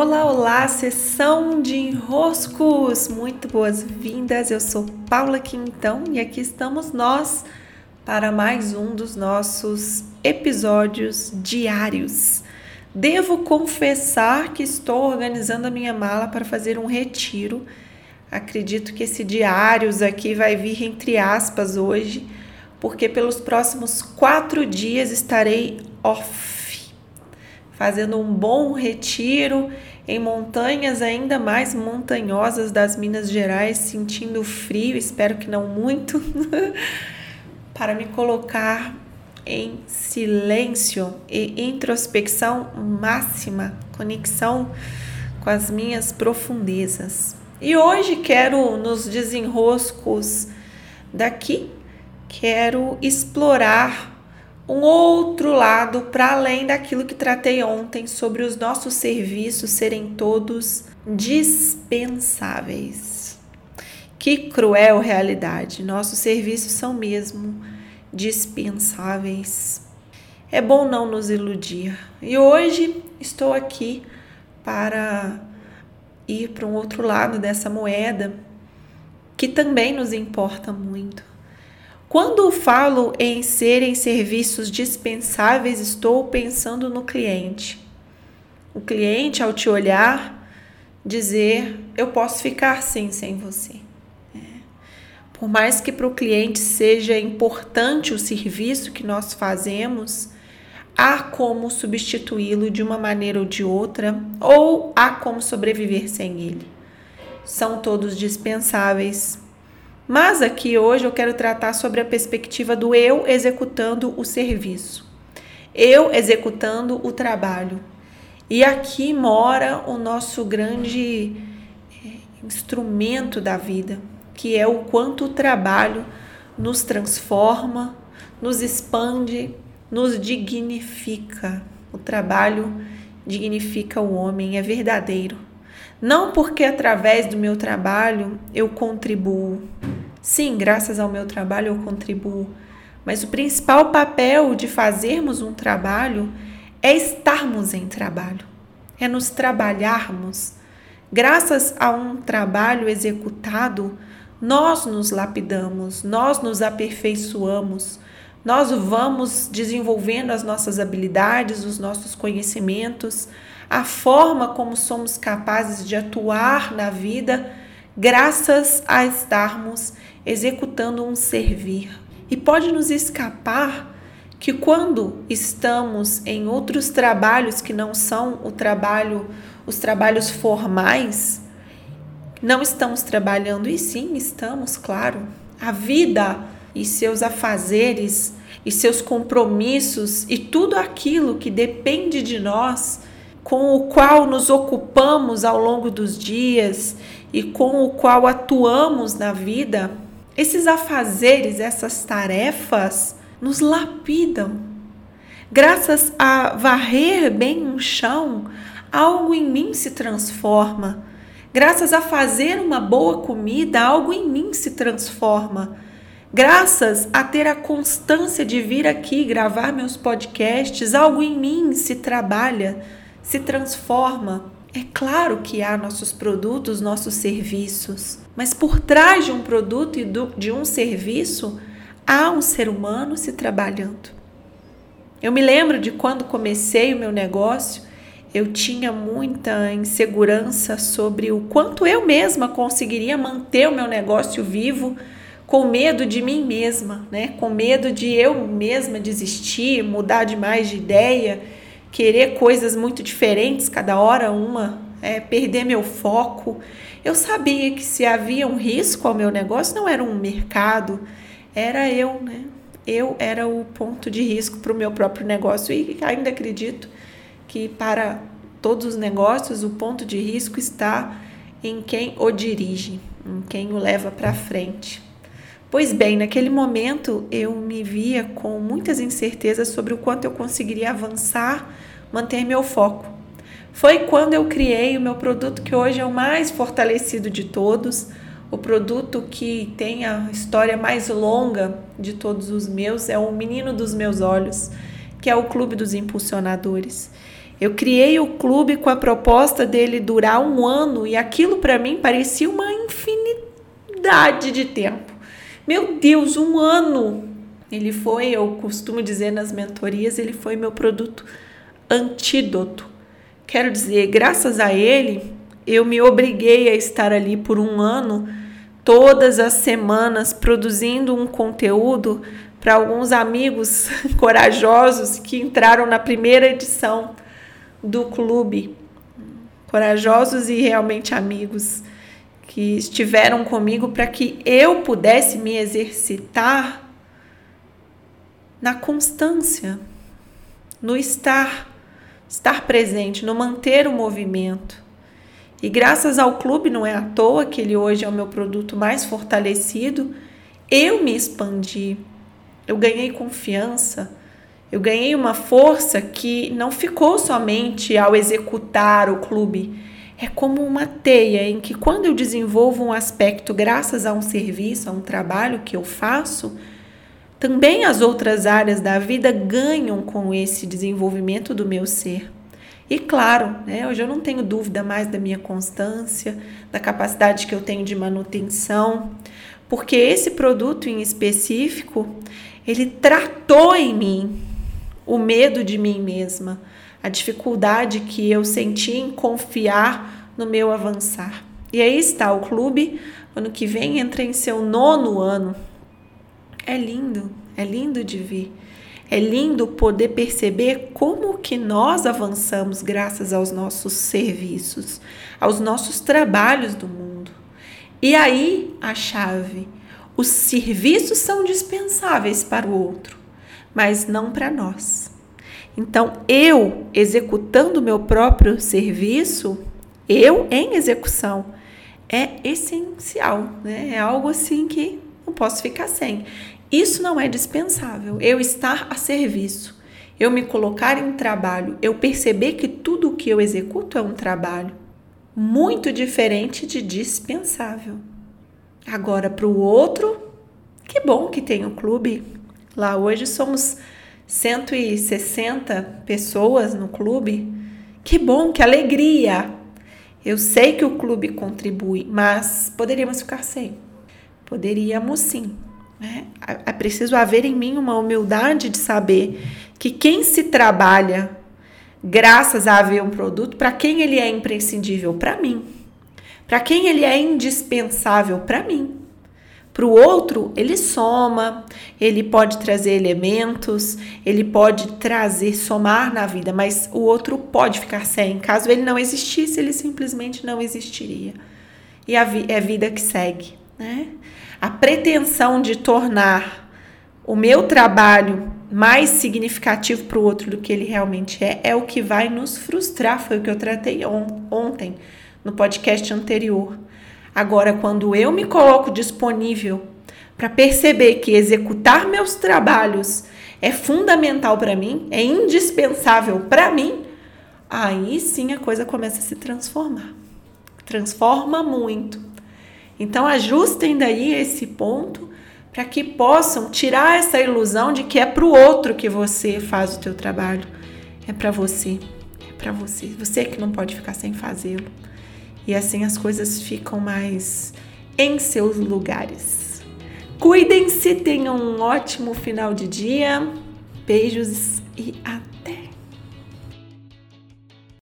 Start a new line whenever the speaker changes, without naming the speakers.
Olá, olá, sessão de enroscos! Muito boas-vindas, eu sou Paula Quintão e aqui estamos nós para mais um dos nossos episódios diários. Devo confessar que estou organizando a minha mala para fazer um retiro. Acredito que esse diários aqui vai vir entre aspas hoje, porque pelos próximos quatro dias estarei off fazendo um bom retiro em montanhas ainda mais montanhosas das Minas Gerais, sentindo frio, espero que não muito, para me colocar em silêncio e introspecção máxima, conexão com as minhas profundezas. E hoje quero, nos desenroscos daqui, quero explorar um outro lado para além daquilo que tratei ontem sobre os nossos serviços serem todos dispensáveis. Que cruel realidade! Nossos serviços são mesmo dispensáveis. É bom não nos iludir. E hoje estou aqui para ir para um outro lado dessa moeda que também nos importa muito quando falo em serem serviços dispensáveis, estou pensando no cliente. O cliente, ao te olhar, dizer: Eu posso ficar sim sem você. É. Por mais que para o cliente seja importante o serviço que nós fazemos, há como substituí-lo de uma maneira ou de outra, ou há como sobreviver sem ele. São todos dispensáveis mas aqui hoje eu quero tratar sobre a perspectiva do eu executando o serviço, eu executando o trabalho. E aqui mora o nosso grande eh, instrumento da vida, que é o quanto o trabalho nos transforma, nos expande, nos dignifica. O trabalho dignifica o homem, é verdadeiro. Não porque através do meu trabalho eu contribuo, Sim, graças ao meu trabalho eu contribuo, mas o principal papel de fazermos um trabalho é estarmos em trabalho, é nos trabalharmos. Graças a um trabalho executado, nós nos lapidamos, nós nos aperfeiçoamos, nós vamos desenvolvendo as nossas habilidades, os nossos conhecimentos, a forma como somos capazes de atuar na vida, graças a estarmos executando um servir. E pode nos escapar que quando estamos em outros trabalhos que não são o trabalho, os trabalhos formais, não estamos trabalhando e sim estamos, claro. A vida e seus afazeres e seus compromissos e tudo aquilo que depende de nós, com o qual nos ocupamos ao longo dos dias e com o qual atuamos na vida, esses afazeres, essas tarefas nos lapidam. Graças a varrer bem um chão, algo em mim se transforma. Graças a fazer uma boa comida, algo em mim se transforma. Graças a ter a constância de vir aqui gravar meus podcasts, algo em mim se trabalha, se transforma. É claro que há nossos produtos, nossos serviços, mas por trás de um produto e de um serviço há um ser humano se trabalhando. Eu me lembro de quando comecei o meu negócio, eu tinha muita insegurança sobre o quanto eu mesma conseguiria manter o meu negócio vivo, com medo de mim mesma, né? Com medo de eu mesma desistir, mudar demais de ideia querer coisas muito diferentes, cada hora uma, é, perder meu foco. Eu sabia que se havia um risco ao meu negócio, não era um mercado, era eu, né? Eu era o ponto de risco para o meu próprio negócio e ainda acredito que para todos os negócios o ponto de risco está em quem o dirige, em quem o leva para frente. Pois bem, naquele momento eu me via com muitas incertezas sobre o quanto eu conseguiria avançar, manter meu foco. Foi quando eu criei o meu produto que hoje é o mais fortalecido de todos, o produto que tem a história mais longa de todos os meus, é o menino dos meus olhos, que é o Clube dos Impulsionadores. Eu criei o clube com a proposta dele durar um ano e aquilo para mim parecia uma infinidade de tempo. Meu Deus, um ano! Ele foi, eu costumo dizer nas mentorias, ele foi meu produto antídoto. Quero dizer, graças a ele, eu me obriguei a estar ali por um ano, todas as semanas, produzindo um conteúdo para alguns amigos corajosos que entraram na primeira edição do clube. Corajosos e realmente amigos que estiveram comigo para que eu pudesse me exercitar na constância, no estar, estar presente, no manter o movimento. E graças ao clube, não é à toa que ele hoje é o meu produto mais fortalecido, eu me expandi, eu ganhei confiança, eu ganhei uma força que não ficou somente ao executar o clube. É como uma teia em que, quando eu desenvolvo um aspecto graças a um serviço, a um trabalho que eu faço, também as outras áreas da vida ganham com esse desenvolvimento do meu ser. E claro, né, hoje eu não tenho dúvida mais da minha constância, da capacidade que eu tenho de manutenção, porque esse produto em específico, ele tratou em mim o medo de mim mesma, a dificuldade que eu senti em confiar no meu avançar. E aí está o clube, ano que vem entra em seu nono ano. É lindo, é lindo de ver. É lindo poder perceber como que nós avançamos graças aos nossos serviços, aos nossos trabalhos do mundo. E aí a chave, os serviços são dispensáveis para o outro, mas não para nós. Então, eu executando o meu próprio serviço, eu em execução, é essencial, né? É algo assim que não posso ficar sem. Isso não é dispensável. Eu estar a serviço, eu me colocar em trabalho, eu perceber que tudo o que eu executo é um trabalho muito diferente de dispensável. Agora, para o outro, que bom que tem o clube. Lá hoje somos 160 pessoas no clube. Que bom, que alegria! Eu sei que o clube contribui, mas poderíamos ficar sem. Poderíamos sim, né? É preciso haver em mim uma humildade de saber que quem se trabalha graças a haver um produto, para quem ele é imprescindível? Para mim. Para quem ele é indispensável? Para mim. Para o outro, ele soma, ele pode trazer elementos, ele pode trazer, somar na vida, mas o outro pode ficar sem. Caso ele não existisse, ele simplesmente não existiria. E a vi é a vida que segue, né? a pretensão de tornar o meu trabalho mais significativo para o outro do que ele realmente é, é o que vai nos frustrar. Foi o que eu tratei on ontem no podcast anterior. Agora, quando eu me coloco disponível para perceber que executar meus trabalhos é fundamental para mim, é indispensável para mim, aí sim a coisa começa a se transformar. Transforma muito. Então ajustem daí esse ponto para que possam tirar essa ilusão de que é para o outro que você faz o teu trabalho. É para você, é para você. Você que não pode ficar sem fazê-lo. E assim as coisas ficam mais em seus lugares. Cuidem-se, tenham um ótimo final de dia. Beijos e até